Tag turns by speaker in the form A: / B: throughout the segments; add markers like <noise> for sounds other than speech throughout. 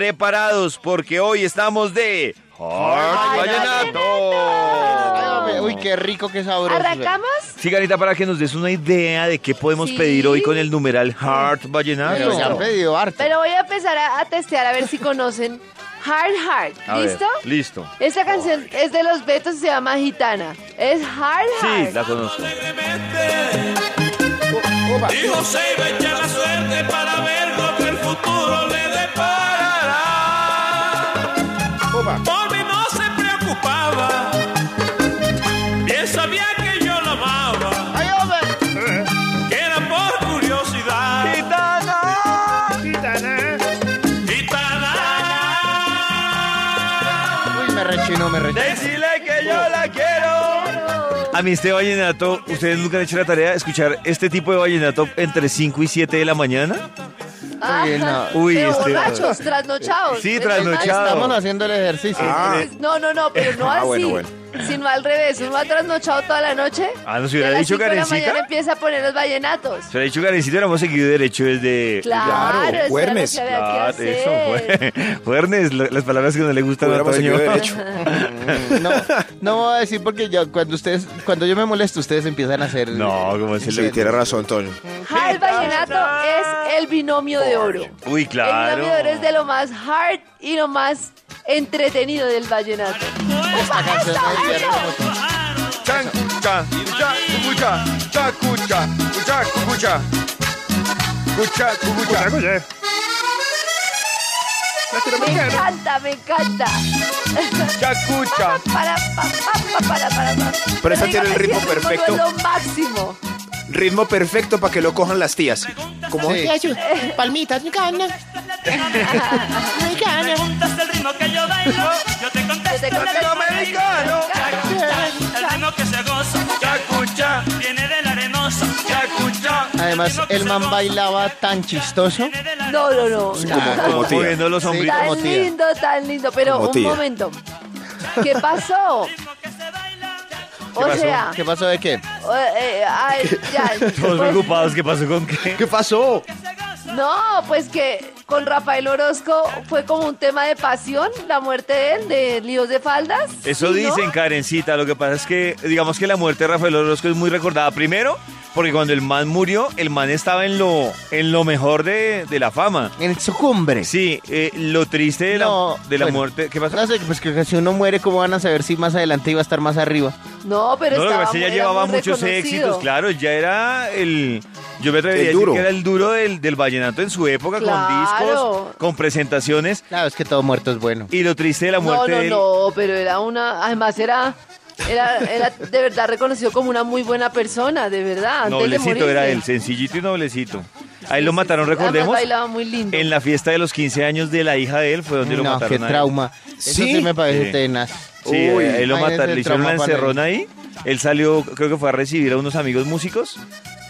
A: preparados porque hoy estamos de Heart Vallenato.
B: Uy, qué rico, qué sabroso.
C: ¿Arrancamos?
A: Sí, Garita, para que nos des una idea de qué podemos
C: Sí.
A: pedir hoy con el numeral Heart
B: Pero
A: Vallenato.
B: se han pedido harto.
C: Pero voy a empezar a, a testear a ver si conocen Hard
A: ver,
C: ¿Listo?
A: listo.
C: Esta canción es de los Betos y se llama Gitana. Es Hard
A: Sí,
C: Heart.
A: la conozco.
D: Dijo se iba a echar la suerte para ver lo que el futuro Por mí no se preocupaba. Bien sabía que yo la amaba.
B: Ay, hombre.
D: Que era por curiosidad. Gitana.
B: Uy, me rechino, me rechino.
A: Decirle que yo la quiero. A mí este vallenato, ¿ustedes nunca han hecho la tarea de escuchar este tipo de vallenato entre 5 y 7 de la mañana?
C: Ah, <laughs>
B: Uy, no.
A: Uy,
C: pero
A: este-
C: borrachos, trasnochados.
A: Sí,
C: ¿Es
A: trasnochados.
B: Estamos haciendo el ejercicio.
C: normal? No, no, no, pero no
A: Ah,
C: así.
A: bueno, bueno.
C: Sino al revés. Uno ha trasnochado toda la noche.
A: Ah, ¿nos
C: y a
A: hubiera
C: las
A: dicho Karencita?
C: mañana empieza a poner los vallenatos.
A: Se lo ha dicho Karencita, hubiéramos seguido derecho desde...
C: Claro, eso era lo
E: Juernes.
C: que había que
A: Claro,
C: hacer.
A: eso fue. <laughs> Juernes, lo- las palabras que no le gustan a Toño.
E: derecho. <laughs>
B: No, no voy a decir porque yo, cuando ustedes, cuando yo me molesto, ustedes empiezan a hacer.
A: No, como se
E: Sí,
A: le...
E: tiene razón, Toño.
C: Hard vallenato es el binomio de oro.
A: Uy,
C: El
A: claro.
C: binomio de oro es de lo más hard y lo más entretenido del vallenato.
B: Esta canción me
A: cucha, cucha. Cucha.
C: Me encanta, me encanta.
A: Cha, cucha. <laughs>
C: Para, pa, pa, pa, para, para, para.
E: Pero esta tiene el ritmo perfecto.
C: Lo máximo.
E: Ritmo perfecto para que lo cojan las tías. Como
B: Sí.
F: Palmitas, gana. <laughs> Mi gana.
D: Ritmo que yo bailo, yo te
C: Yo
D: contesto
C: te contesto,
A: Latinoamericano.
D: el ritmo que se goza,
A: Cha, cucha,
D: viene de la arenosa,
A: cha, cucha.
B: Además, el man bailaba tan chistoso.
C: No, no, no.
E: como, como tía.
A: Moviendo los
B: como
C: Tan lindo, tan lindo. Pero un momento. ¿Qué pasó? O
A: pasó?
C: sea,
B: ¿Qué pasó de qué?
C: eh, eh, ay, ya, <laughs>
A: Todos
C: pues,
A: preocupados, ¿qué pasó con qué?
B: ¿Qué pasó?
C: No, pues que con Rafael Orozco fue como un tema de pasión, la muerte de él, de líos de faldas.
A: Eso
C: ¿sí, no?
A: dicen, Karencita. Lo que pasa es que, digamos que la muerte de Rafael Orozco es muy recordada. Primero, porque cuando el man murió, el man estaba en lo, en lo mejor de, de la fama.
B: En su cumbre.
A: Sí, eh, lo triste de la,
B: No,
A: de la
B: bueno,
A: muerte. ¿Qué pasó?
B: No sé, pues que si uno muere, ¿cómo van a saber si más adelante iba a estar más arriba?
C: No, pero
A: No, lo que
C: estaba
A: pasa es que ya llevaba
C: muy
A: muchos
C: reconocido.
A: éxitos, claro, ya era el... Yo me atrevería
E: El
A: a decir
E: duro.
A: que era el duro del, del vallenato en su época, con
C: Claro.
A: con presentaciones.
B: Claro, es que todo muerto es bueno.
A: Y lo triste de la
C: No,
A: muerte
C: no,
A: de él-
C: no, pero era una, además era, era, era de verdad reconocido como una muy buena persona, de verdad. Antes de
A: Noblecito era él, sencillito y noblecito. A él lo mataron, recordemos,
C: bailaba muy lindo.
A: en la fiesta de los 15 años de la hija de él, fue donde lo
B: no,
A: mataron.
B: qué trauma. Eso
E: ¿Sí?
B: sí me parece
A: Sí.
B: tenaz.
A: Sí,
E: Uy,
A: ahí lo mataron, le hicieron una encerrona ahí. Él salió, creo que fue a recibir a unos amigos músicos.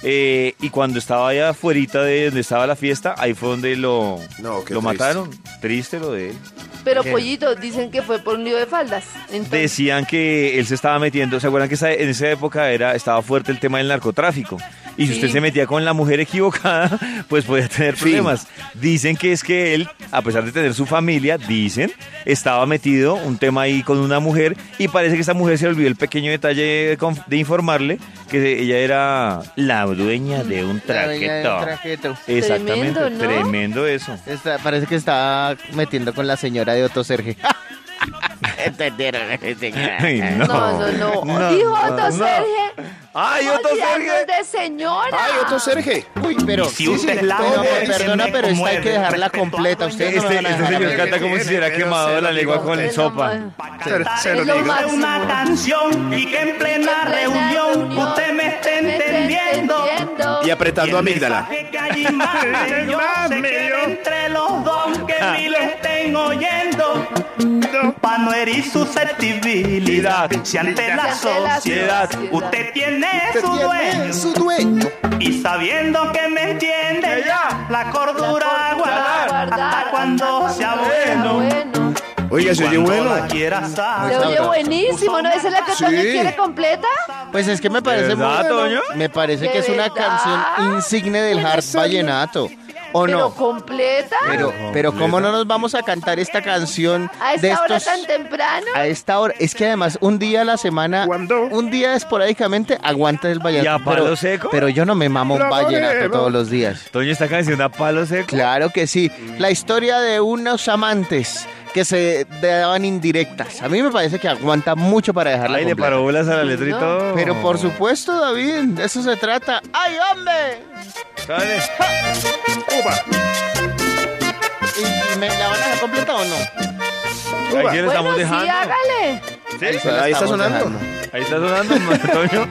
A: Eh, y cuando estaba allá afuera de donde estaba la fiesta, ahí fue donde lo,
E: No,
A: lo
E: triste.
A: mataron. Triste lo de él.
C: Pero
B: ¿Qué?
C: Pollito, dicen que fue por un lío de faldas. Entonces,
A: Decían que él se estaba metiendo, ¿se acuerdan que esa- en esa época era, estaba fuerte el tema del narcotráfico? Y si
C: Sí.
A: usted se metía con la mujer equivocada, <laughs> pues podía tener problemas. Dicen que es que él, a pesar de tener su familia, dicen, estaba metido un tema ahí con una mujer y parece que esta mujer se le olvidó el pequeño detalle de informarle que ella era la dueña de un
B: La dueña de
A: traqueto. Exactamente,
C: Tremendo, ¿no?
A: tremendo eso.
B: Está- parece que está metiendo con la señora de Otto Serge. <laughs> ¿Entendieron?
A: Ay,
C: no, no, no.
A: No,
C: Dijo
A: no,
C: Otto
A: no.
C: Serge.
A: ¡Ay, Otto Serge!
C: de señora.
E: ¡Ay, otro Serge!
B: Uy, pero.
D: si usted la
B: perdona, pero esta hay que dejarla completa. Ustedes no
A: Este, este señor canta como si se hubiera quemado la lengua con sopa.
E: Se, lo digo.
D: una canción y que en plena reunión usted me esté entendiendo.
E: Y apretando amígdala.
D: se queda <laughs> entre los dos que ni le estén oyendo. Pa' no herir susceptibilidad. Si ante la
C: Si ante la
D: sociedad usted tiene su dueño
E: su dueño.
D: y sabiendo que me entiende la cordura guardar hasta cuando sea bueno.
C: Bueno.
E: Oiga, se oye bueno.
C: Se oye buenísimo, ¿no? ¿Esa es la que
E: Sí.
C: Toño quiere completa?
B: Pues es que me parece
A: verdad,
B: muy-
A: Toño?
B: Me parece
C: ¿De
B: que es una
C: verdad?
B: canción insigne del hard vallenato. ¿O
C: Pero
B: no?
C: completa.
B: Pero, pero ¿cómo no nos vamos a cantar esta canción
C: a
B: de
C: esta hora
B: estos...
C: tan temprano.
B: A esta hora, es que además un día a la semana,
E: ¿Cuándo?
B: un día esporádicamente aguanta el vallenato.
A: ¿Y a palo
B: pero,
A: seco?
B: pero yo no me mamo un vallenato todos los días.
A: Toño, esta canción a palo seco.
B: Claro que sí. La historia de unos amantes que se daban indirectas. A mí me parece que aguanta mucho para dejarla
A: Ay, le
B: completa.
A: paró bolas a la letra y
C: No.
A: todo.
B: Pero por supuesto, David, de eso se trata. ¡Ay, hombre!
A: Dale.
B: ¿Y, y me la van a dejar completa o no?
A: Ahí sí lo
C: bueno,
A: estamos
C: sí,
A: dejando.
C: hágale.
A: Sí,
B: Se la
E: Ahí está
B: estamos
E: sonando.
B: dejando.
A: Ahí está sonando, Toño.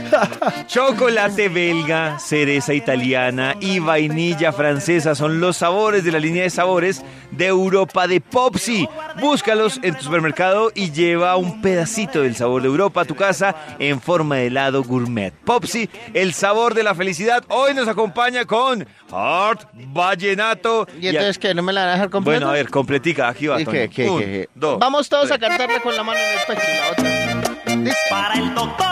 A: <laughs> Chocolate belga, cereza italiana y vainilla francesa son los sabores de la línea de sabores de Europa de Popsi. Búscalos en tu supermercado y lleva un pedacito del sabor de Europa a tu casa en forma de helado gourmet. Popsi, el sabor de la felicidad, hoy nos acompaña con Art Vallenato.
B: ¿Y entonces qué? ¿No me la van a dejar completa?
A: Bueno, a ver, completica, aquí va.
B: ¿Y
A: Toño.
B: qué, qué,
A: Un,
B: qué?
A: dos,
B: Vamos todos
A: tres.
B: a cantarle con la mano en el pecho y la otra. Dice.
D: Para el doctor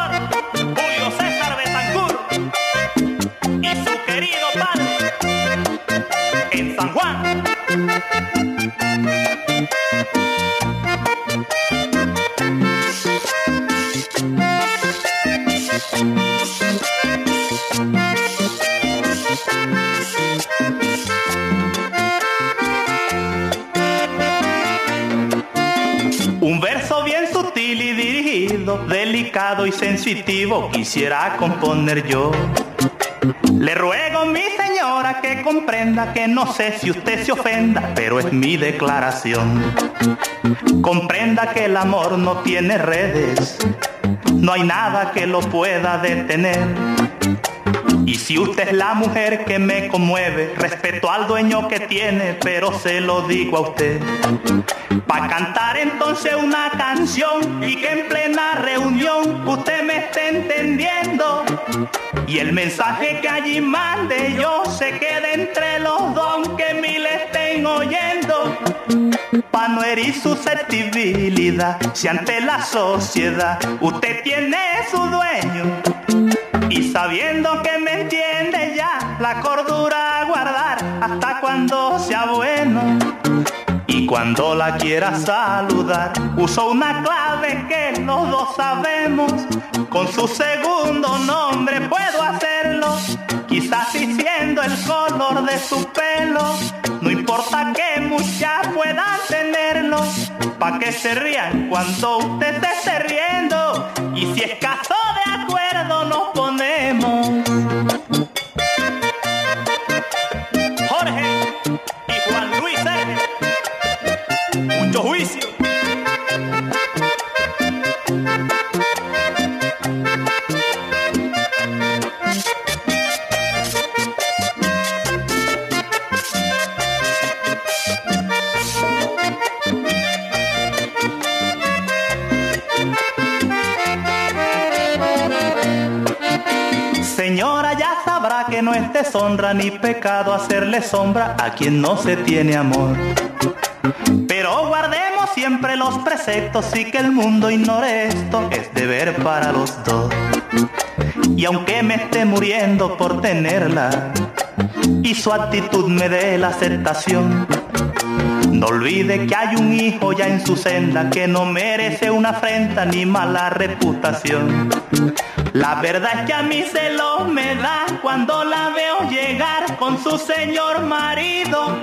D: Un verso bien sutil y dirigido, delicado y sensitivo, quisiera componer yo. Le ruego, mi señora, que comprenda que no sé si usted se ofenda, pero es mi declaración. Comprenda que el amor no tiene redes, no hay nada que lo pueda detener. Y si usted es la mujer que me conmueve, respeto al dueño que tiene, pero se lo digo a usted. Pa' cantar entonces una canción y que en plena reunión usted me esté entendiendo. Y el mensaje que allí mande yo se quede entre los dos aunque mil estén oyendo. Pa' no herir susceptibilidad, si ante la sociedad usted tiene su dueño. Sabiendo que me entiende ya, la cordura a guardar hasta cuando sea bueno. Y cuando la quiera saludar, uso una clave que los dos sabemos. Con su segundo nombre puedo hacerlo. Quizás diciendo el color de su pelo. No importa que muchas puedan tenerlo. Pa' que se rían cuando usted esté riendo. Y si es caso de acuerdo nos ponemos. No es deshonra ni pecado hacerle sombra a quien no se tiene amor. Pero guardemos siempre los preceptos y que el mundo ignore esto es deber para los dos. Y aunque me esté muriendo por tenerla y su actitud me dé la aceptación, no olvide que hay un hijo ya en su senda que no merece una afrenta ni mala reputación. La verdad es que a mí celos me da cuando la veo llegar con su señor marido.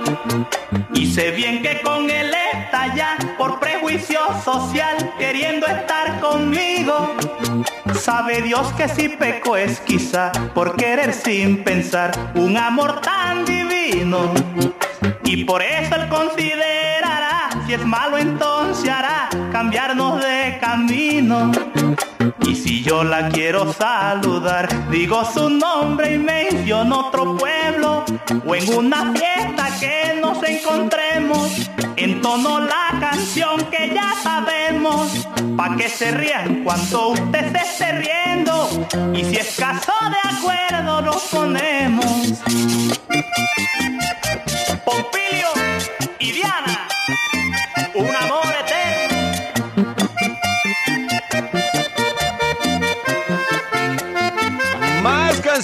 D: Y sé bien que con él está ya por prejuicio social queriendo estar conmigo. Sabe Dios que si peco es quizá por querer sin pensar un amor tan divino. Y por eso él considerará, si es malo entonces hará cambiarnos de camino. Y si yo la quiero saludar, digo su nombre y menciono otro pueblo. O en una fiesta que nos encontremos, entono la canción que ya sabemos. Pa' que se rían cuando usted se esté riendo. Y si es caso de acuerdo, nos ponemos.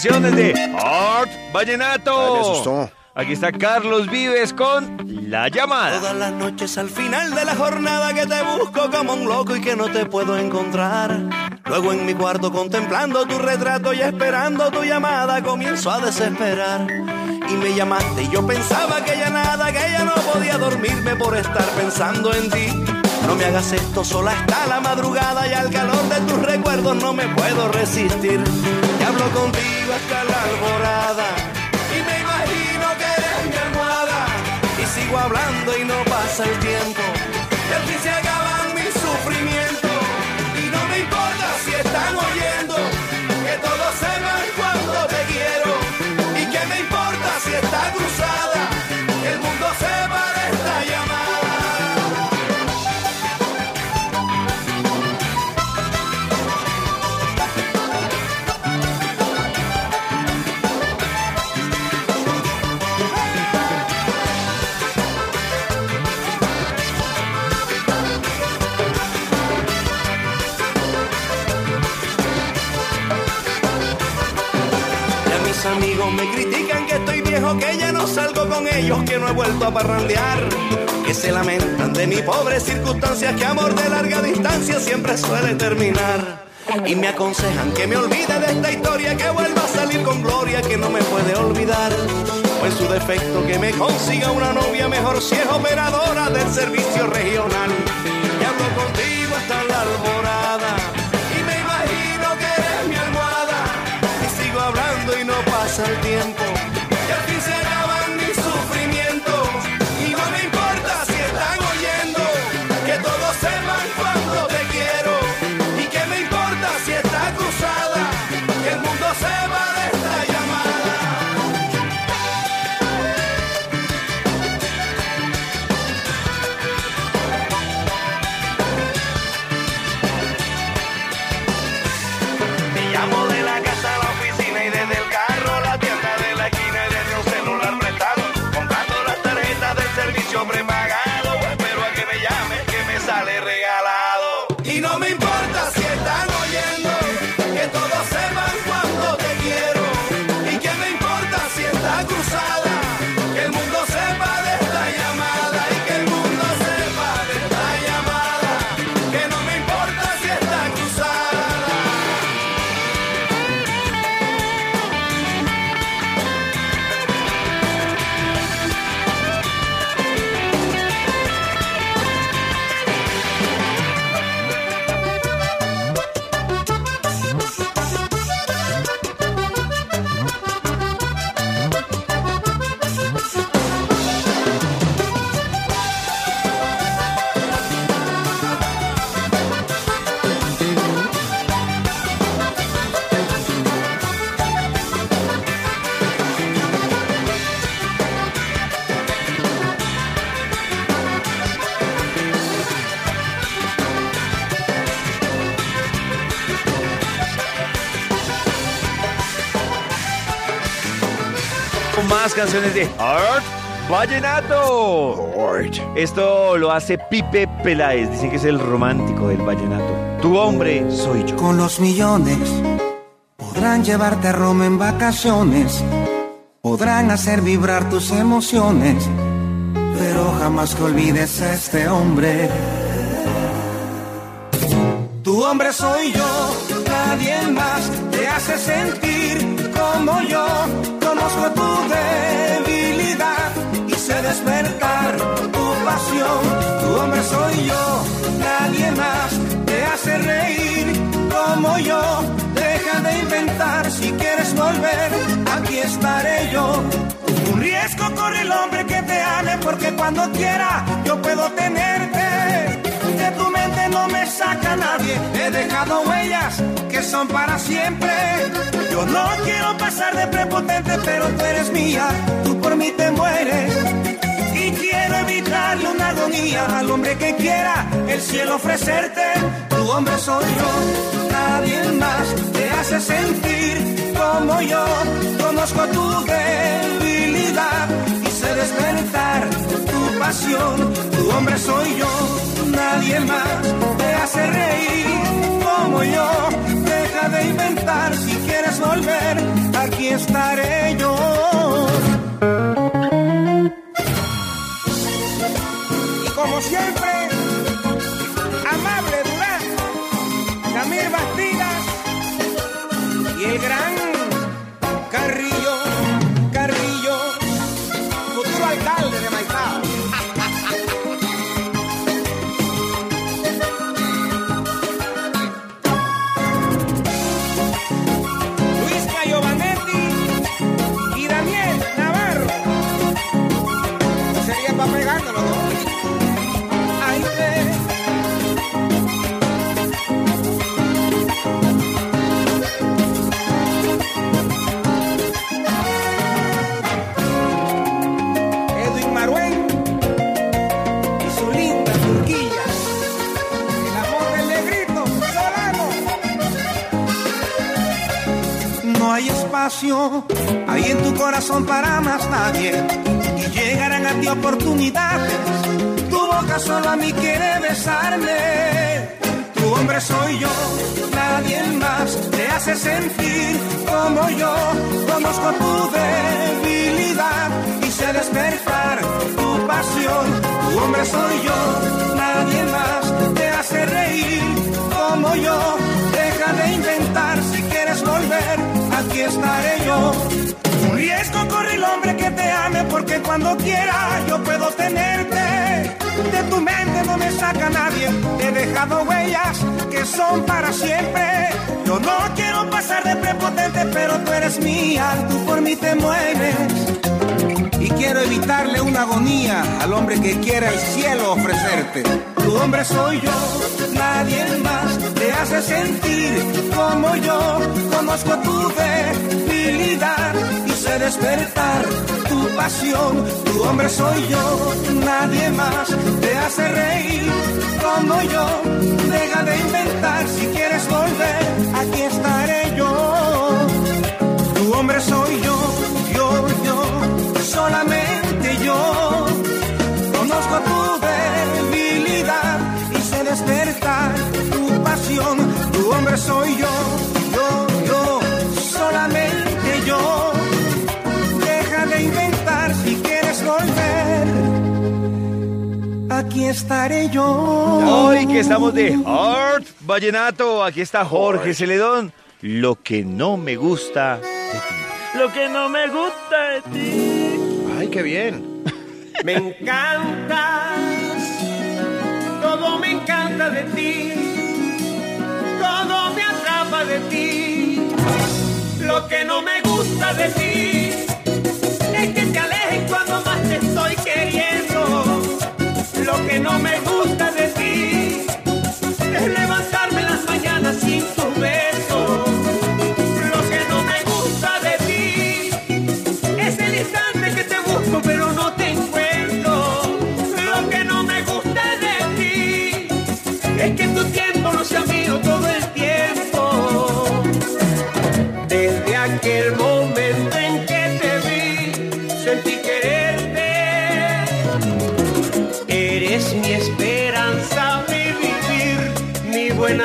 A: Canciones de Art Vallenato.
E: Me asustó.
A: Aquí está Carlos Vives con La Llamada.
G: Todas las noches al final de la jornada que te busco como un loco y que no te puedo encontrar. Luego en mi cuarto contemplando tu retrato y esperando tu llamada comienzo a desesperar. Y me llamaste y yo pensaba que ya nada, que ya no podía dormirme por estar pensando en ti. No me hagas esto, sola está la madrugada y al calor de tus recuerdos no me puedo resistir. Y hablo contigo hasta la alborada y me imagino que eres mi almohada. Y sigo hablando y no pasa el tiempo. Y al fin se acaban mis sufrimientos me critican que estoy viejo, que ya no salgo con ellos, que no he vuelto a parrandear. Que se lamentan de mi pobre circunstancias, que amor de larga distancia siempre suele terminar. Y me aconsejan que me olvide de esta historia, que vuelva a salir con gloria, que no me puede olvidar. O en su defecto que me consiga una novia mejor si es operadora del servicio regional. El tiempo.
A: Canciones de Art Vallenato. Esto lo hace Pipe Peláez. Dicen que es el romántico del vallenato. Tu hombre soy yo.
H: Con los millones podrán llevarte a Roma en vacaciones, podrán hacer vibrar tus emociones, pero jamás que olvides a este hombre. Tu hombre soy yo, nadie más te hace sentir como yo. Tu debilidad y sé despertar tu pasión. Tu hombre soy yo, nadie más te hace reír como yo. Deja de inventar si quieres volver, aquí estaré yo. Un riesgo corre el hombre que te ame porque cuando quiera yo puedo tenerte. No me saca nadie, he dejado huellas que son para siempre. Yo no quiero pasar de prepotente, pero tú eres mía, tú por mí te mueres. Y quiero evitarle una agonía al hombre que quiera el cielo ofrecerte. Tu hombre soy yo, nadie más te hace sentir como yo. Conozco tu debilidad y sé despertar tu pasión. Tu hombre soy yo, nadie más te hace reír como yo. Deja de inventar si quieres volver, aquí estaré yo. Y como siempre, amable Durán, Samir Bastidas y el gran espacio ahí en tu corazón para más nadie. Y llegarán a ti oportunidades. Tu boca solo a mí quiere besarme. Tu hombre soy yo, nadie más te hace sentir como yo. Conozco tu debilidad y sé despertar tu pasión. Tu hombre soy yo, nadie más te hace reír como yo. Deja de inventar si volver, aquí estaré yo. Un riesgo corre el hombre que te ame porque cuando quiera yo puedo tenerte. De tu mente no me saca nadie, he dejado huellas que son para siempre. Yo no quiero pasar de prepotente, pero tú eres mía, tú por mí te mueves. Y quiero evitarle una agonía al hombre que quiera el cielo ofrecerte. Tu hombre soy yo, nadie más te hace sentir como yo. Conozco tu debilidad y sé despertar tu pasión. Tu hombre soy yo, nadie más te hace reír como yo. Deja de inventar si quieres volver, aquí estaré yo. Tu hombre soy yo, yo, yo, solamente pasión. Tu hombre soy yo, yo, yo, solamente yo. Deja de inventar si quieres volver. Aquí estaré yo.
A: Hoy que estamos de Heart Vallenato, aquí está Jorge Celedón. Lo que no me gusta de ti.
I: Lo que no me gusta de ti.
E: Ay, qué bien. <laughs>
H: Me encantas, Lo que no me gusta de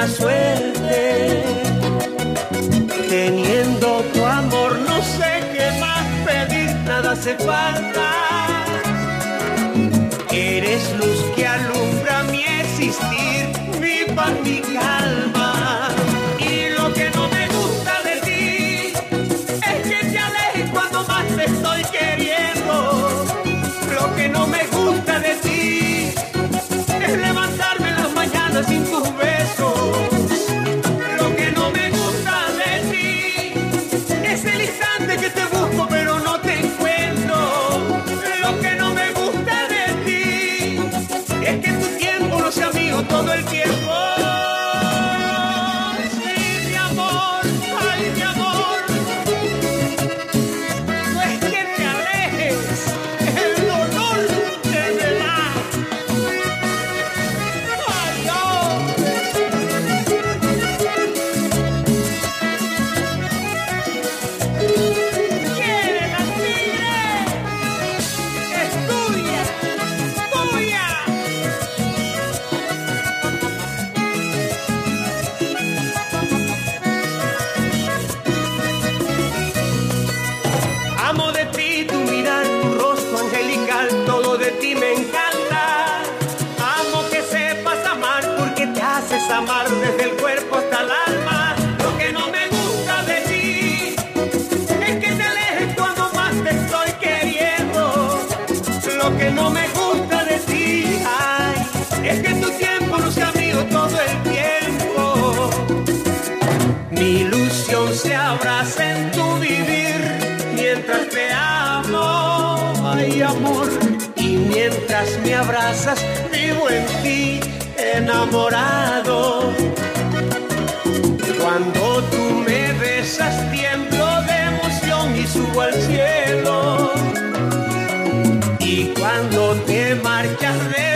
H: suerte. Teniendo tu amor, no sé qué más pedir, nada hace falta. Que tu tiempo luce mío todo el tiempo. Mi ilusión se abraza en tu vivir mientras te amo, ay
J: amor. Y mientras me abrazas, vivo en ti enamorado. Cuando tú me besas, tiemblo de emoción y subo al cielo. Y cuando te marchas de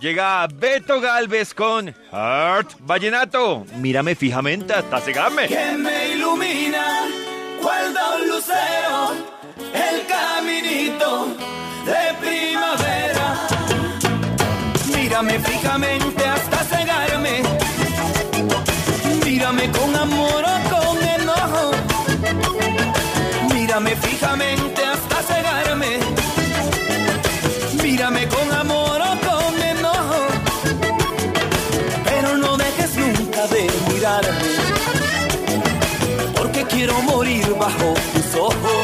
A: llega Beto Galvez con Heart Vallenato. Mírame fijamente hasta cegarme.
K: que me ilumina, cual da un lucero, el caminito de primavera. Mírame fijamente hasta cegarme, mírame con amor o con enojo. Mírame fijamente porque quiero morir bajo tus ojos. Mírame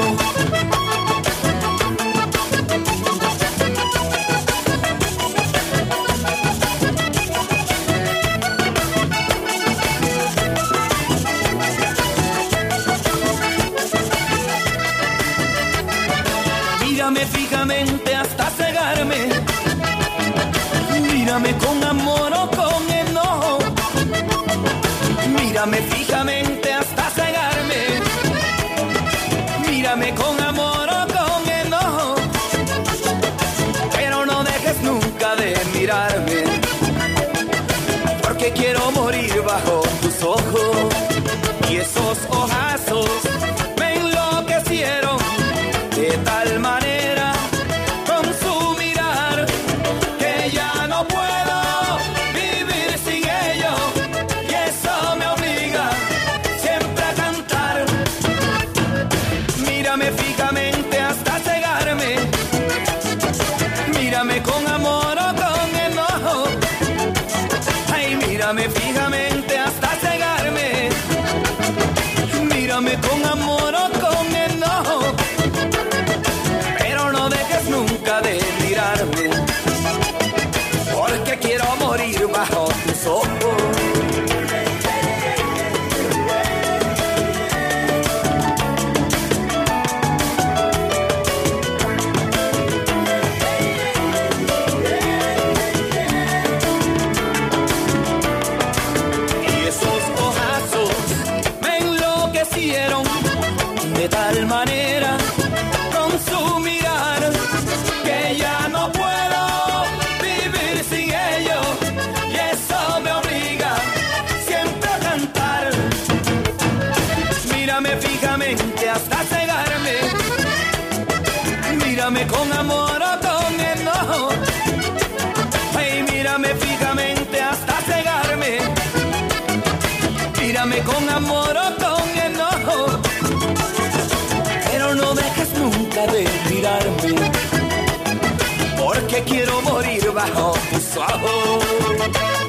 K: morir bajo tus ojos.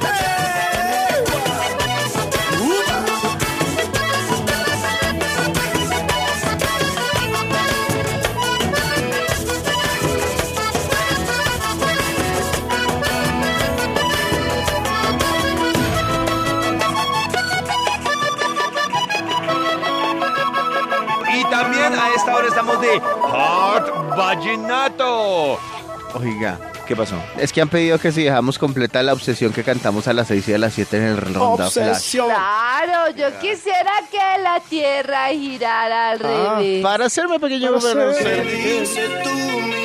K: ¡Eh! ¡Upa!
A: Y también a esta hora estamos de Heart Vallenato.
B: Oiga,
A: ¿Qué pasó?
B: es que han pedido que si dejamos completa la obsesión que cantamos a las 6 y a las 7 en el ronda flash.
L: Obsesión.
C: Claro, yo quisiera que la tierra girara al
B: Ah,
C: revés.
B: para hacerme pequeño
L: Para
K: ¿Qué
L: ser-?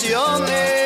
L: Peticiones.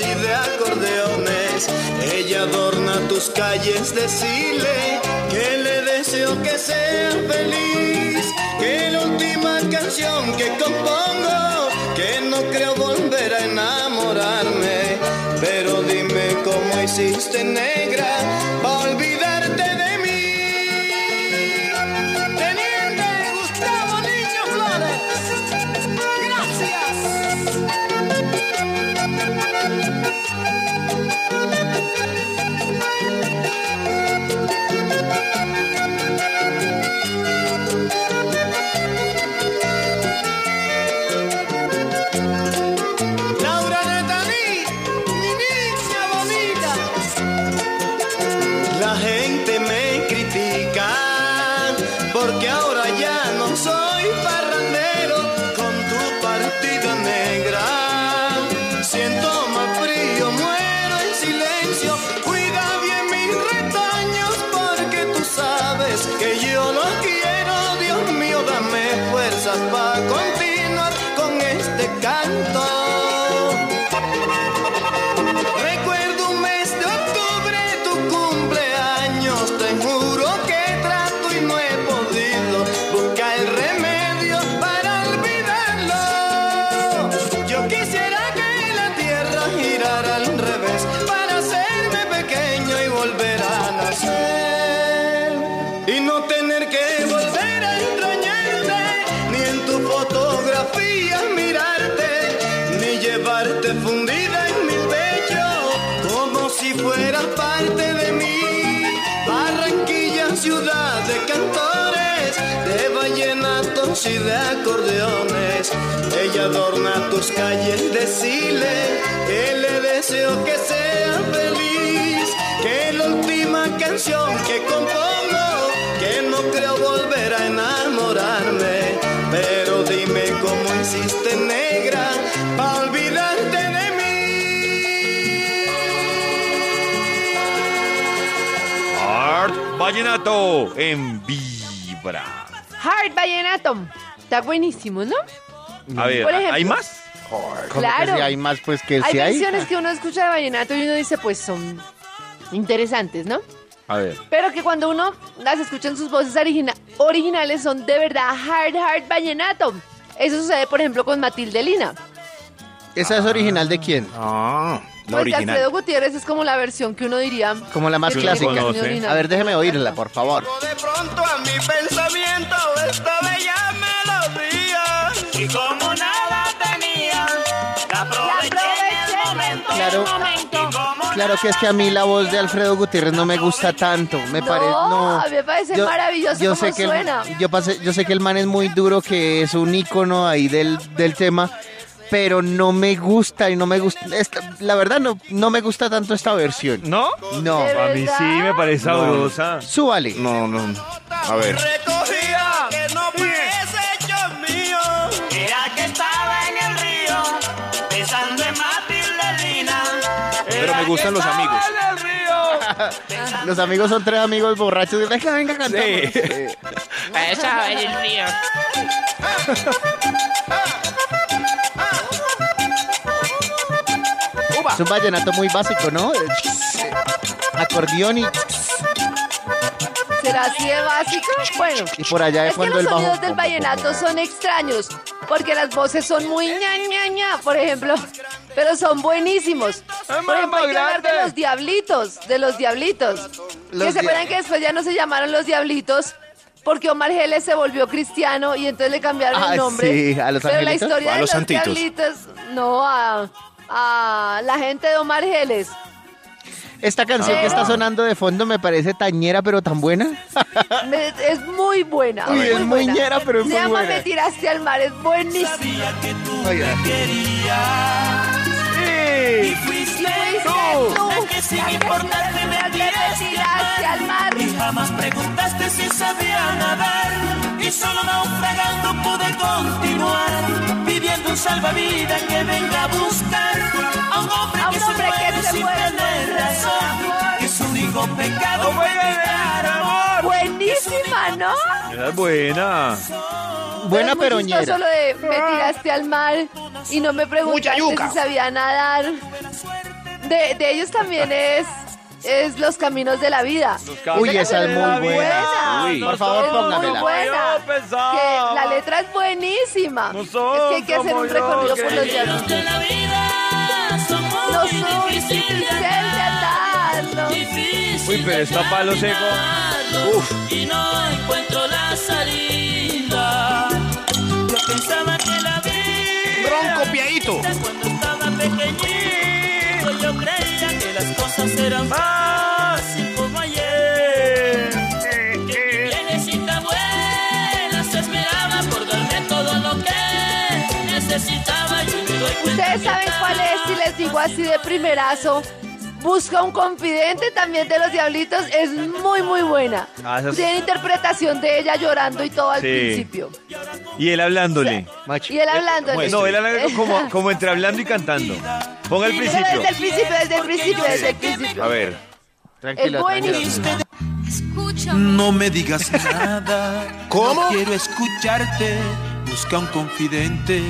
L: Y de acordeones. Ella adorna tus calles, decirle que le deseo que sea feliz. Que la última canción que compongo, que no creo volver a enamorarme. Pero dime cómo hiciste negra para olvidarte adorna tus calles, decirle que le deseo que sea feliz, que la última canción que compongo, que no creo volver a enamorarme. Pero dime cómo hiciste negra para olvidarte de
A: Art Vallenato en Vibra.
C: Heart Vallenato. Está buenísimo, ¿no?
A: A ver,
C: Por ejemplo,
A: ¿hay más?
B: ¿Cómo
C: Claro.
B: que si hay más, pues que
C: Hay
B: si hay.
C: canciones que uno escucha de vallenato y uno dice, pues son interesantes, ¿no?
A: A ver.
C: Pero que cuando uno las escucha en sus voces origina- originales son de verdad hard, hard vallenato. Eso sucede, por ejemplo, con Matilde Lina.
B: ¿Esa es original de quién?
E: Ah, la
C: Pues de
E: original.
C: Alfredo Gutiérrez es como la versión que uno diría.
B: Como la más clásica. A ver, déjeme oírla, por favor.
L: De pronto a mi pensamiento esta bella melodía.
F: Y como nada tenía, la aproveché en el momento.
B: Claro, claro que es que a mí la voz de Alfredo Gutiérrez no me gusta tanto. Me
C: No,
B: parece, no.
C: a mí me parece maravilloso
B: yo
C: cómo
B: sé que el- yo, pasé- yo sé que el man es muy duro, que es un ícono ahí del, del tema, pero no me gusta y no me gusta. esta- la verdad, no, no me gusta tanto esta versión.
A: ¿No?
B: No.
C: ¿De
A: A mí sí me parece
E: No.
A: sabrosa.
B: Súbale.
E: No, no. A ver.
L: Recogía que no
E: gustan los amigos. <laughs>
B: Los amigos son tres amigos borrachos. Venga, venga, cantamos.
A: Sí.
M: Esa <laughs> es el río.
B: Es un vallenato muy básico, ¿no? Acordeón y,
C: ¿Será así de básico? Bueno.
B: y por allá de
C: Es que los
B: el bajo.
C: sonidos del vallenato son extraños, porque las voces son muy ña, ña, ña, por ejemplo, pero son buenísimos. Por ejemplo, hay que hablar de los diablitos, de los diablitos.
B: Los
C: que se acuerdan que después ya no se llamaron los diablitos, porque Omar Geles se volvió cristiano y entonces le cambiaron
B: Ah,
C: el nombre.
B: sí, ¿a los
C: Pero la historia
E: ¿O a
C: de
E: los
C: los
E: santitos?
C: diablitos, no, a, a la gente de Omar Geles.
B: Esta canción que está sonando de fondo me parece tañera, pero tan buena.
C: Me- es muy buena.
B: Uy, es muy
C: buena.
B: ñera, pero es
C: Se
B: muy
C: llama
B: buena.
C: Me tiraste al mar, es buenísima.
B: Oiga.
N: Sí.
C: Fuiste tú,
O: la que sin importarte me
C: me tiraste al mar.
O: Y jamás preguntaste si sabía nadar Y solo naufragando pude continuar Viviendo un salvavidas que venga a buscar A un hombre
C: A un
O: que se
C: hombre que
O: muere
C: se
O: sin
C: muere
O: tener
C: sin
O: razón. Que su único pecado
N: No
O: fue gritar amor
C: Buenísima, ¿no?
A: Es buena.
B: Buena, pero
C: chistoso
B: ñera.
C: lo de me tiraste al mar y no me preguntaste si sabía nadar. De, de ellos también <laughs> es, es Los Caminos de la Vida.
B: Uy, esa es muy buena.
C: buena.
B: Uy, por favor,
C: Es muy
B: póngamela.
C: buena. Que la letra es buenísima. Es que hay que hacer un recorrido por los diablos.
O: de la vida
C: No soy
O: difícil de. Difícil
A: Uy, pero está palo seco.
O: calmarlo, Y no encuentro la salida. Yo pensaba que la vida
E: Ron copiadito.
O: cuando estaba pequeñito. Yo creía que las cosas eran fácil como ayer. Que mi viejecita buena se esperaba por darme todo lo que necesitaba. Y me doy cuenta
C: Ustedes saben cuál es, si les digo así de primerazo. Busca un confidente también de los diablitos, es muy muy buena.
A: Ah, esas-
C: Tiene interpretación de ella llorando y todo al
A: Sí.
C: principio.
A: Y él hablándole.
B: Macho.
C: Y él hablando.
A: No, él hablando como, <laughs> como entre hablando y cantando. Ponga el
C: Pero
A: principio.
C: desde el principio, desde el principio, desde el principio.
A: A ver.
C: Es
B: Tranquila, tranquila.
C: buenísimo.
F: No me digas <laughs> nada.
E: ¿Cómo?
F: No quiero escucharte. Busca un confidente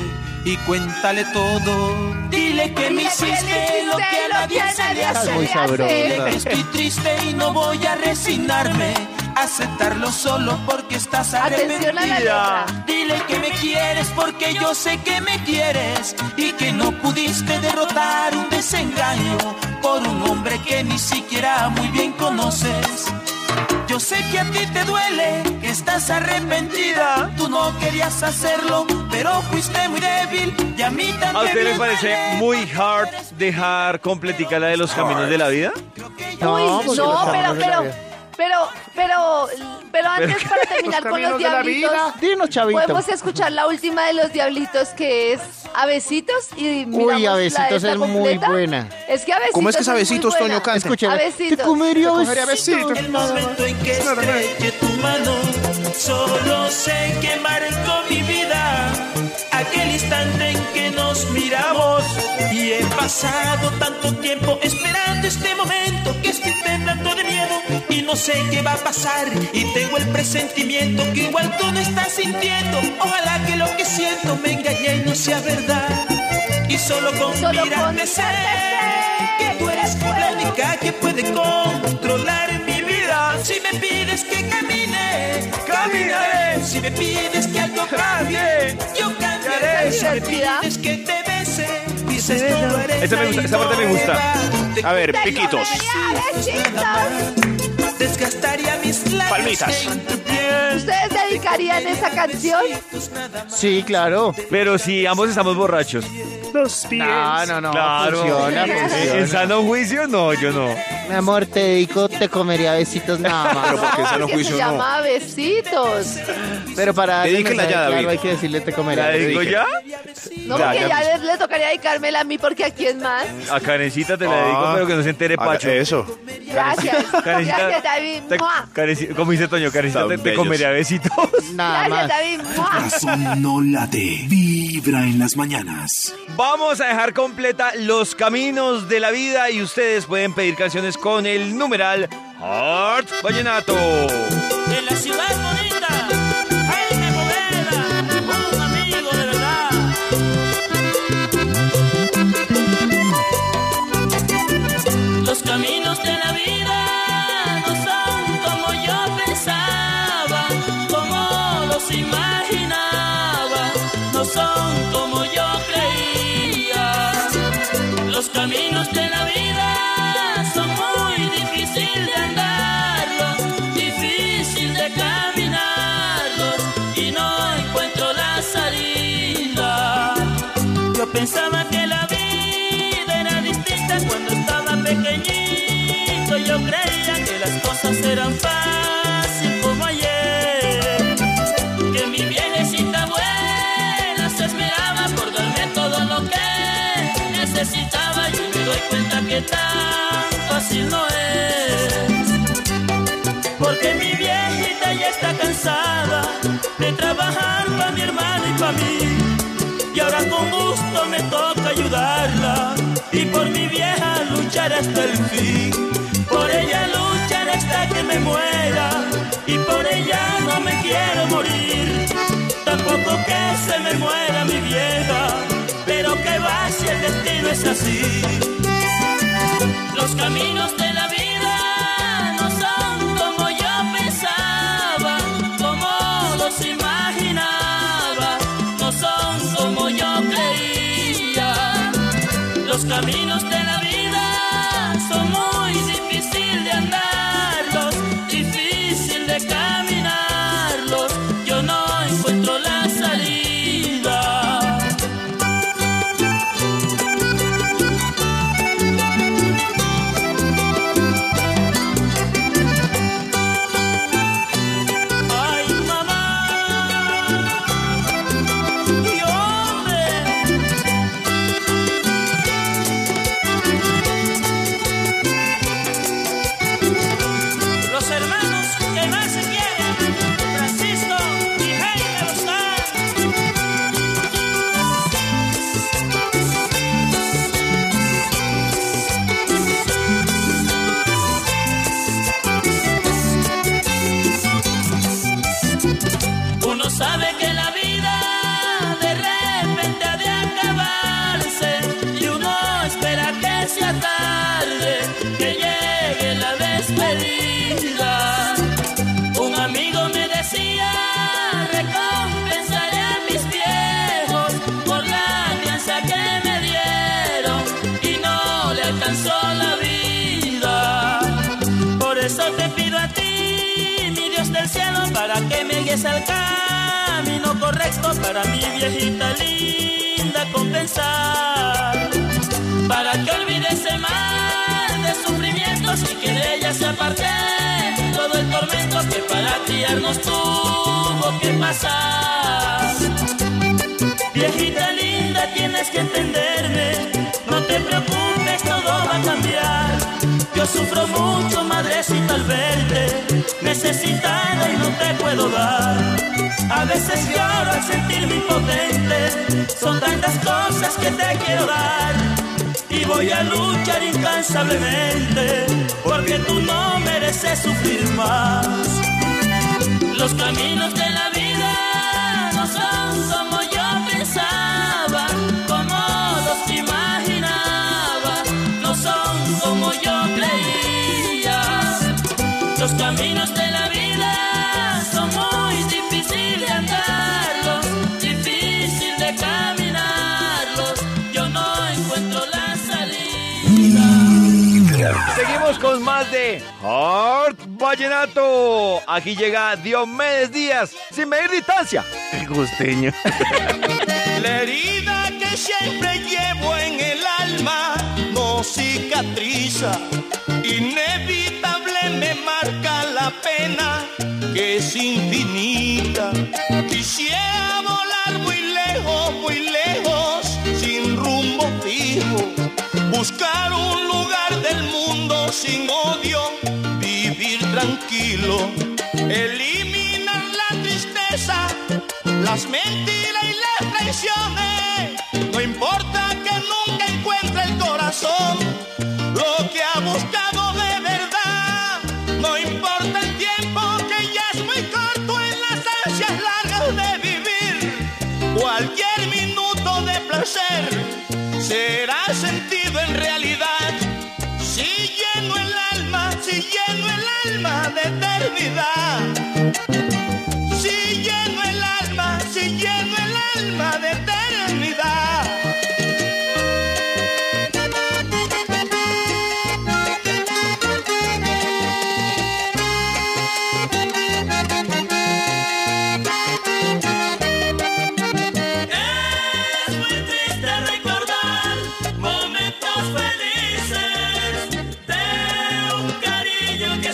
F: y cuéntale todo. Dile que me hiciste lo que a nadie se le hace. Dile que estoy triste y no voy a resignarme. Aceptarlo solo porque estás arrepentida. Dile que me quieres porque yo sé que me quieres y que no pudiste derrotar un desengaño por un hombre que ni siquiera muy bien conoces. Yo sé que a ti te duele, que estás arrepentida. Tú no querías hacerlo, pero fuiste muy débil y a mí también.
A: ¿A usted le parece muy hard dejar completica la de los caminos de la vida?
B: No,
C: no, pero, pero,
B: vida.
C: Pero, pero, pero antes para terminar con los
E: de la
C: diablitos.
B: Dinos, chavito.
C: podemos escuchar la última de los diablitos que es Abecitos y
B: Abecitos
C: esta
B: es muy buena.
C: Es que Abecitos
E: ¿Cómo es que es
C: buena.
E: Toño, canta?
B: Escúcheme.
C: Abecitos.
B: Te comería
E: Te comería
B: besitos.
F: El momento en que estrelle tu mano, solo sé que marcó mi vida. Aquel instante en que nos miramos y he pasado tanto tiempo esperando este momento que estoy temblando de miedo y no sé qué va a pasar y tengo el presentimiento que igual tú no estás sintiendo. Ojalá que lo que siento me engañe y no sea verdad y solo con
C: Solo
F: mirarte sé que tú eres la única que puede controlar mi vida. Si me pides que camine, caminaré. Si me pides que algo cambie,
C: divertida.
F: que te bese, dices.
A: Esa me gusta, esa parte me gusta.
E: A ver, piquitos.
F: Desgastaría
E: Palmitas.
C: ¿Ustedes dedicarían esa canción?
B: Sí, claro.
A: Pero si ambos estamos borrachos.
N: Los pies.
B: No, no, no.
A: Claro.
B: Funciona, <laughs>
A: ¿En sano juicio? No, yo no.
B: Mi amor, te dedico, te comería besitos nada
E: Pero
B: más.
E: porque
C: No,
E: sano juicio
C: se
E: no.
C: llama Besitos.
B: Pero para mensaje
E: ya,
B: claro,
E: David.
B: hay que decirle te comería
A: ¿La digo ya?
C: No,
E: Ya,
C: porque
E: ya,
C: ya, le, le tocaría dedicármela a mí porque aquí es más.
A: A Karencita te la dedico,
E: Ah,
A: pero que no se entere
E: haga
A: Pacho.
E: Eso.
C: Gracias.
A: Karencita,
C: Gracias, David.
A: te- Como dice Toño, Karencita
E: Tan
A: te, te comería besitos. <laughs>
B: Nada
C: Gracias,
B: más.
C: David.
H: No late. Vibra en las mañanas.
A: Vamos a dejar completa los caminos de la vida y ustedes pueden pedir canciones con el numeral Heart Vallenato.
O: En la ciudad bonita, de la vida que tan fácil no es. Porque mi viejita ya está cansada de trabajar para mi hermano y para mí. Y ahora con gusto me toca ayudarla. Y por mi vieja luchar hasta el fin. Por ella luchar hasta que me muera. Y por ella no me quiero morir. Tampoco que se me muera mi vieja. Pero que va si el destino es así. Los caminos de la vida no son como yo pensaba, como los imaginaba, no son como yo creía. Los caminos de la Los caminos de la vida son muy difíciles de andarlos, difícil de caminarlos. Yo no encuentro la salida.
A: Seguimos con más de Heart Vallenato. Aquí llega Diomedes Díaz, sin medir distancia. El gusteño. <laughs>
G: La herida que siempre llevo en el alma no cicatriza, inevitable me marca pena que es infinita. Quisiera volar muy lejos, muy lejos, sin rumbo fijo, buscar un lugar del mundo sin odio, vivir tranquilo, eliminar la tristeza, las mentiras y las traiciones. No importa que nunca encuentre el corazón lo que será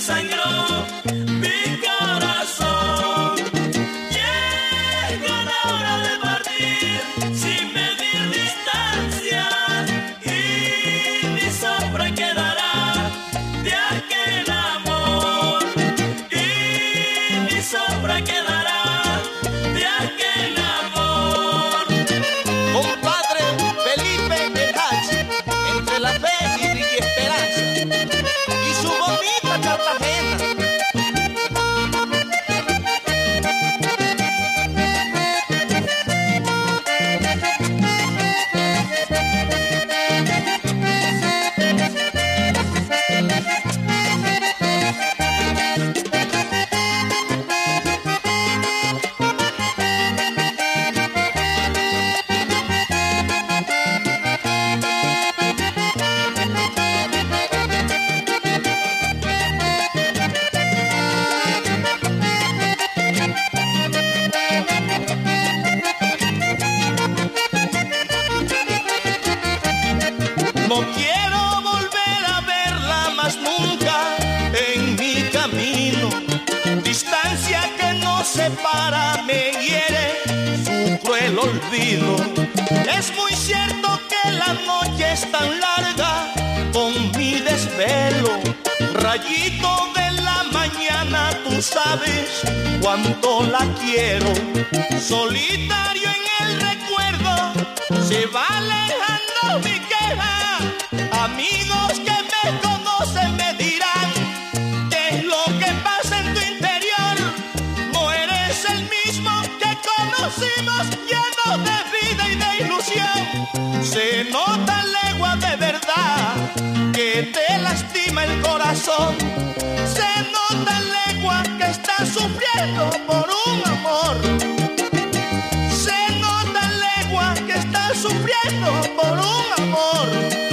G: sangre. te lastima el corazón. Se nota en lengua que estás sufriendo por un amor. Se nota en lengua que estás sufriendo por un
F: amor.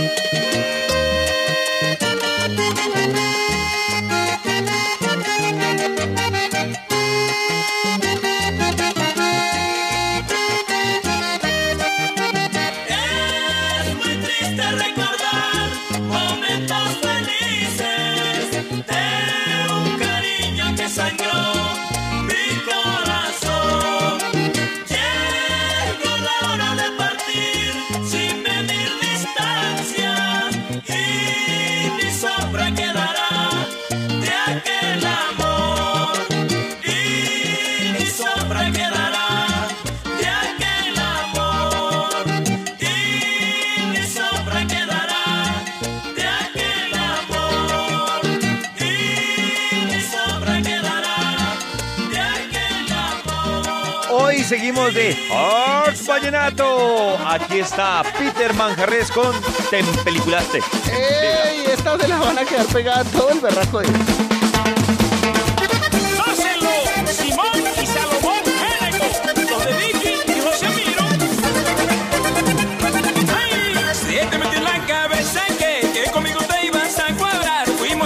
A: seguimos de Arts Vallenato. Aquí está Peter Manjarres con Te Peliculaste.
B: ¡Ey! Estas se las van a quedar pegadas todo el berraco de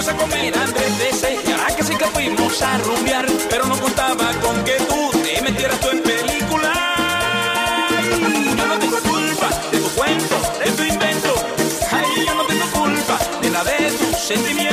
F: a comer tres veces y ahora que sí que fuimos a rumbear, pero no contaba con que tú te metieras tú en C'était.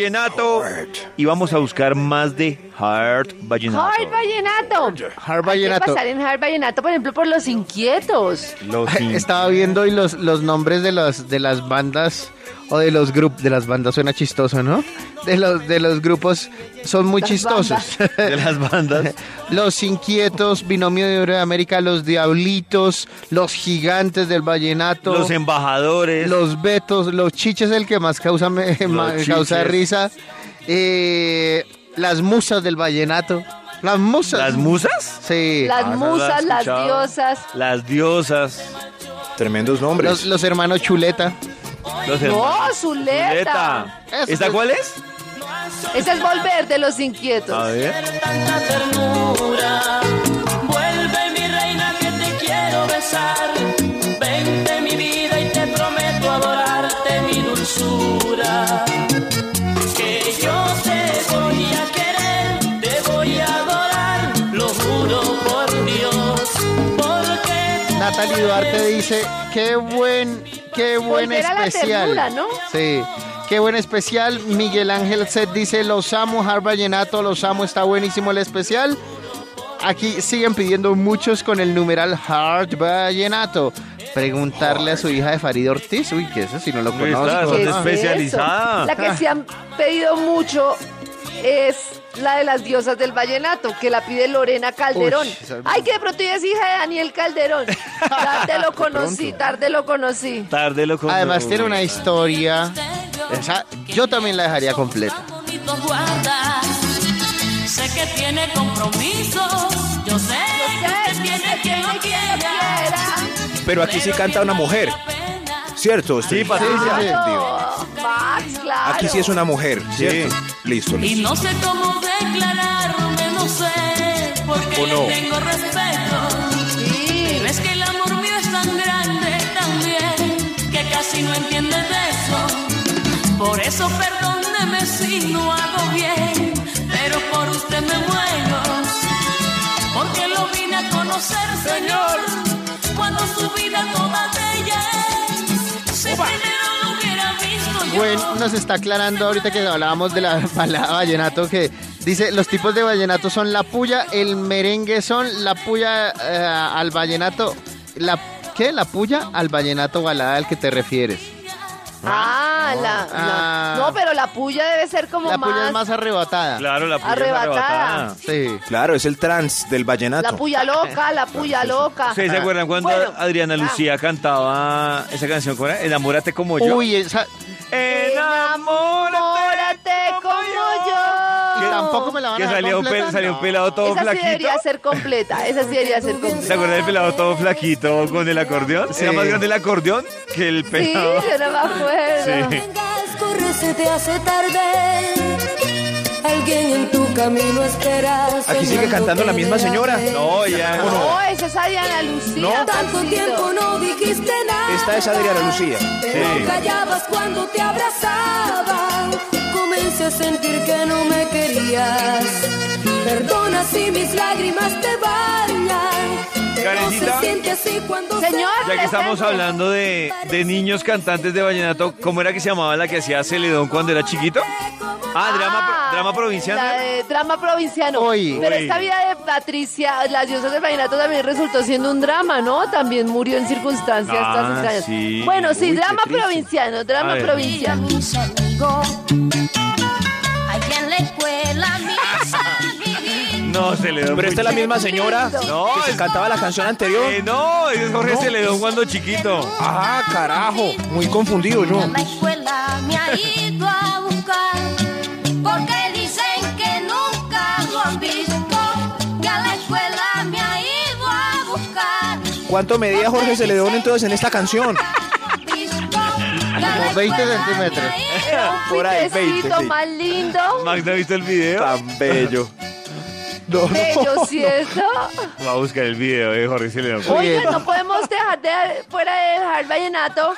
A: Vallenato. Y vamos a buscar más de Heart Vallenato.
C: Hard Vallenato.
B: Hard
C: Hay que
B: Vallenato.
C: pasar en Hard Vallenato, por ejemplo, por los inquietos.
A: Los <laughs>
B: Estaba viendo hoy los, los nombres de, los, de las bandas o de los grupos, de las bandas suena chistoso, ¿no? De los, de los grupos son muy
C: Las
B: chistosos.
A: de las bandas. <laughs>
B: los Inquietos, Binomio de Oro de América, Los Diablitos, Los Gigantes del Vallenato,
A: Los embajadores.
B: los Betos, Los Chiches, el que más causa, me- causa risa, eh, Las Musas del Vallenato. Las Musas.
A: ¿Las musas?
B: Sí.
C: Las
A: Ah,
C: musas, las
A: escuchado.
C: diosas.
A: Las diosas.
E: Tremendos nombres.
B: Los, los hermanos Chuleta.
A: Los
C: No. Zuleta.
A: Zuleta. ¿Esta
B: es-
A: cuál es?
C: Ese es volver de los inquietos.
A: A ver.
O: Vuelve mi reina que te quiero besar. Vente mi vida y te prometo adorarte mi dulzura. Que yo te voy a querer, te voy a adorar, lo juro por Dios. Porque
B: Natalie Duarte dice, qué buen, qué buen
C: a la
B: especial.
C: ternura, ¿no?
B: Sí, qué buen especial. Miguel Ángel Set dice, los amo, Har Vallenato, los amo, está buenísimo el especial. Aquí siguen pidiendo muchos con el numeral Hard Vallenato. Preguntarle a su hija de Farid Ortiz, uy, que eso si no lo conozco.
C: ¿Qué
A: es
C: es
A: especializada.
C: eso? La que se han pedido mucho es la de las diosas del vallenato, que la pide Lorena Calderón.
B: Uy,
C: Ay, que de pronto ella es hija de Daniel Calderón. <laughs> Tarde lo conocí, tarde lo conocí.
A: Tarde lo con-
B: Además tiene una historia. Esa, yo también la dejaría completa.
O: Sé que tiene compromisos. Yo sé que usted tiene quien lo quiera.
E: Pero aquí sí canta una mujer. ¿Cierto?
A: Sí,
E: Estoy-
A: Patricia.
C: Max, claro.
E: Aquí sí es una mujer, ¿cierto? Listo,
O: Y
E: listo.
O: no sé cómo declararme, no sé, porque
E: ¿O no?
O: le tengo respeto.
C: Sí.
O: Pero es que el amor mío es tan grande también, que casi no entiende de eso. Por eso perdóneme si no hago bien, pero por usted me muero. Porque lo vine a conocer, Señor, cuando su vida toda de ella es.
B: Bueno, nos está aclarando ahorita que hablábamos de la <laughs> balada vallenato que dice los tipos de vallenato son la puya, el merengue son la puya eh, al vallenato, la ¿qué? La puya al vallenato balada al que te refieres.
C: Ah, la, la-
B: Ah.
C: No, pero la puya debe ser como
B: La
C: más...
B: puya es más arrebatada.
A: Claro, la puya es
C: Arrebatada.
A: arrebatada.
B: Sí.
E: Claro, es el trans del
C: La
E: vallenato.
C: puya loca, la puya loca.
A: ¿Ustedes se acuerdan cuando
C: Bueno,
A: Adriana
C: ah.
A: Lucía cantaba esa canción? ¿Cuál era? Enamórate como yo.
B: Uy, esa
C: Enamórate como yo.
B: tampoco me la van
A: que salía un, pel- salía un pelado todo
C: Esa sí
A: flaquito.
C: debería ser completa. Esa sí debería ser
A: ¿Se
C: completa.
A: acuerdan del pelado todo flaquito con el acordeón?
B: Sí.
A: Era más grande el acordeón que el
C: Sí,
A: pelado.
C: yo no me acuerdo.
A: Sí.
P: corre, se te hace tarde. Alguien en tu camino espera.
E: Aquí sigue cantando la misma señora.
A: No, ya no.
C: No, esa es Adriana Lucía.
E: No.
P: Tanto tiempo no dijiste nada.
E: Esta es Adriana Lucía.
A: Sí.
P: callabas cuando te abrazaba. Comencé a sentir que no me querías. Perdona si mis lágrimas te bañan.
A: Karencita.
P: se siente así cuando
C: Señor,
A: Ya que estamos hablando de, de niños cantantes de vallenato, ¿cómo era que se llamaba la que hacía Celedón cuando era chiquito? Ah, drama,
C: Ah,
A: drama provinciano.
C: La de drama provinciano. Pero esta vida de Patricia, las diosas del vallenato también resultó siendo un drama, ¿no? También murió en circunstancias
A: Ah,
C: tan extrañas.
A: sí.
C: Bueno, sí,
A: Uy,
C: drama provinciano, drama provinciano.
P: mis amigos. Allá en la escuela, mis.
A: No, Celedón.
E: Pero esta es la misma señora.
A: No,
E: que se
A: es-
E: cantaba la canción anterior.
A: Eh, no, ese es Jorge
E: No.
A: Celedón cuando chiquito.
E: Ah, carajo. Muy confundido yo.
P: A la escuela me ha ido a buscar porque dicen que nunca lo han visto. Que a la escuela me ha ido a buscar.
E: ¿Cuánto medía Jorge Celedón entonces en esta canción?
B: Como 20 centímetros.
E: Por ahí,
C: Pitecito
E: 20, sí.
C: más lindo.
A: Max, ¿no ha visto el video?
E: Tan bello. No, no.
C: Bello, ¿cierto?
A: Va a buscar el video de Jorge Celedón.
C: Oigan, no podemos dejar de fuera de dejar vallenato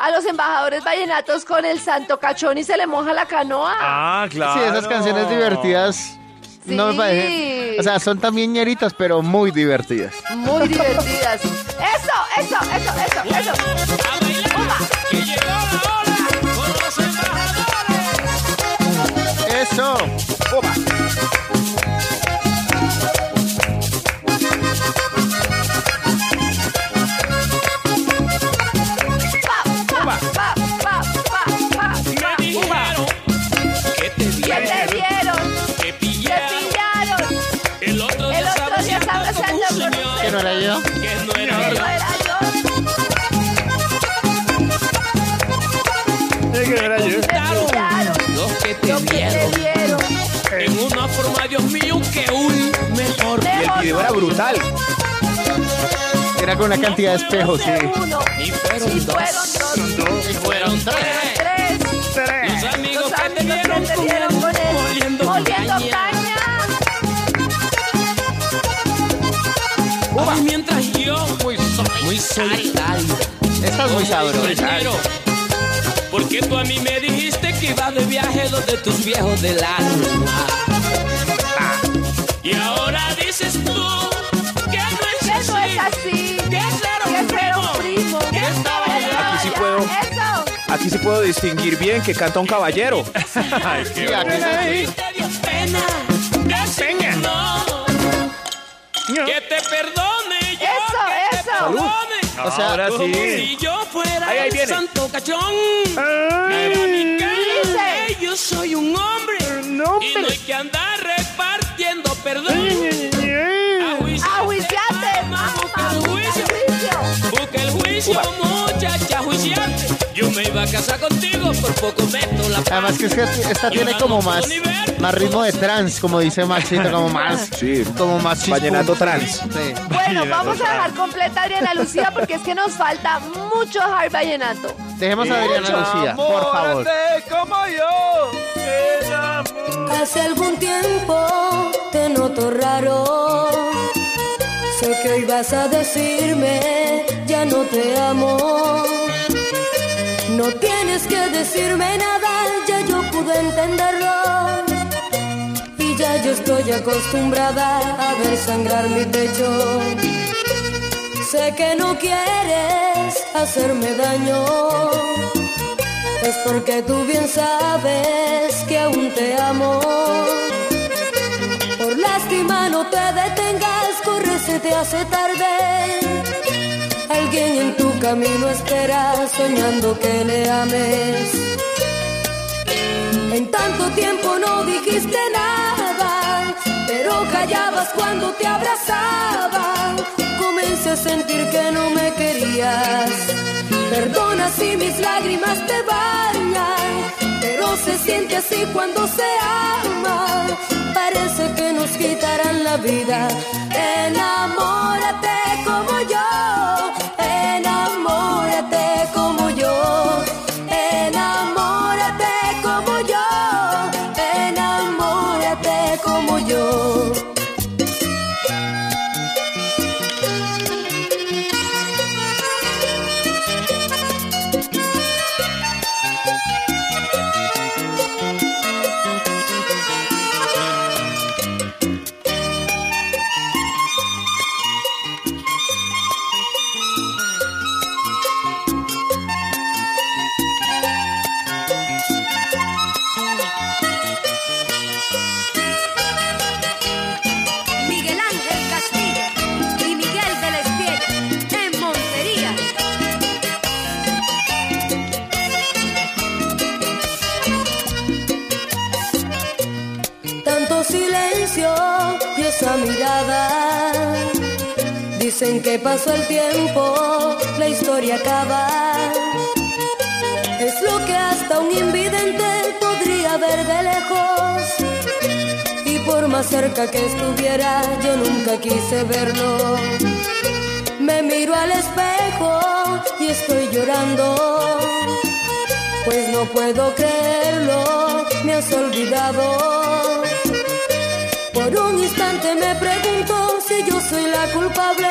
C: a los embajadores vallenatos con el santo cachón y se le moja la canoa.
A: Ah, claro.
B: Sí, esas canciones divertidas no me
C: Sí.
B: parecen. O sea, son también ñeritas, pero muy divertidas.
C: Muy divertidas. Eso,
E: Era
B: con una cantidad de espejos, sí.
Q: Y fueron dos. Y fueron tres.
C: Tres.
Q: Los amigos
C: Los
Q: que te
C: amigos
Q: dieron
C: que te
Q: con
C: dieron
Q: él,
C: con él,
Q: moliendo
C: moliendo
Q: caña.
C: caña.
Q: Ay, mientras yo soy muy solitario.
B: Esta es muy sabrosa.
Q: Porque tú a mí me dijiste que ibas de viaje donde tus viejos del alma.
E: Aquí sí puedo distinguir bien que canta un caballero.
Q: Pena no. Que te perdone yo.
C: Eso,
Q: que te
C: eso.
Q: perdone.
B: O sea,
R: Ahora
Q: Como
R: sí.
Q: si yo fuera
E: Ahí, ahí
Q: un
E: viene.
Q: santo cachón. Yo soy un hombre. Y no hay que andar repartiendo perdón. Juicio.
C: A juiciarte.
Q: Mamá, busca el juicio.
C: juicio.
Q: Busca el juicio, muchacha. Iba a casar contigo, por poco meto la
B: Además que es que esta tiene como más, más ritmo de trance, como dice Maxito, como más,
E: Sí.
B: como más.
E: Vallenato trans.
B: Sí.
C: Bueno, vamos a dejar completa a Adriana Lucía porque es que nos falta mucho hard vallenato.
B: Dejemos a Adriana Lucía, por favor.
A: como yo. Ella
P: Hace algún tiempo te noto raro. Sé que hoy vas a decirme, ya no te amo. No tienes que decirme nada, ya yo pude entenderlo. Y ya yo estoy acostumbrada a ver sangrar mi pecho. Sé que no quieres hacerme daño. Es porque tú bien sabes que aún te amo. Por lástima no te detengas, corre, se te hace tarde. Alguien en tu camino espera, soñando que le ames. En tanto tiempo no dijiste nada, pero callabas cuando te abrazaba. Comencé a sentir que no me querías. Perdona si mis lágrimas te bañan, pero se siente así cuando se ama. Parece que nos quitarán la vida. Enamórate como yo, Que pasó el tiempo, la historia acaba. Es lo que hasta un invidente podría ver de lejos. Y por más cerca que estuviera, yo nunca quise verlo. Me miro al espejo y estoy llorando. Pues no puedo creerlo, me has olvidado. Por un instante me pregunto yo soy la culpable.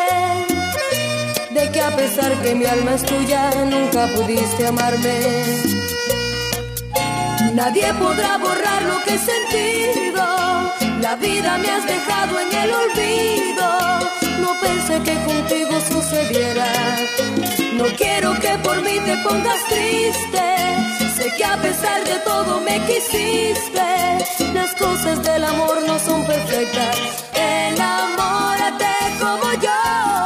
P: De que a pesar que mi alma es tuya, nunca pudiste amarme. Nadie podrá borrar lo que he sentido. La vida me has dejado en el olvido. No pensé que contigo sucediera. No quiero que por mí te pongas triste. Sé que a pesar de todo me quisiste. Las cosas del amor no son perfectas como yo.